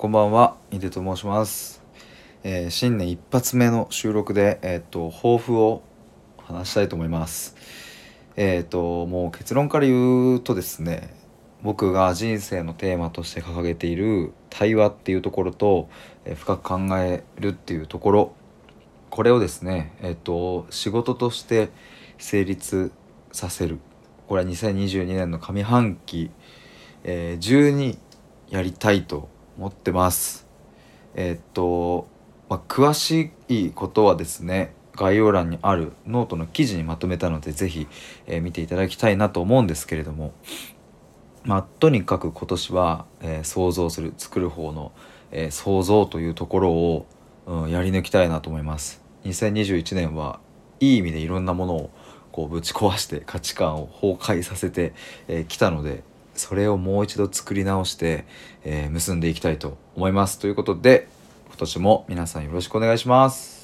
こんばんは、井出と申します。えー新年一発目の収録で、えっ、と、抱負を話したいと思います。えっ、と、もう結論から言うとですね、僕が人生のテーマとして掲げている対話っていうところと、え深く考えるっていうところ、これをですね、えっ、と、仕事として成立させる。これは2022年の上半期、えー中にやりたいと思ってます。えーっと、まあ、詳しいことはですね概要欄にあるノートの記事にまとめたのでぜひ、えー見ていただきたいなと思うんですけれども、まあ、とにかく今年は、えー想像する作る方の、えー想像というところを、うん、やり抜きたいなと思います。2021年はいい意味でいろんなものをこうぶち壊して価値観を崩壊させてき、えー来たのでそれをもう一度作り直して、えー結んでいきたいと思います。ということで今年も皆さんよろしくお願いします。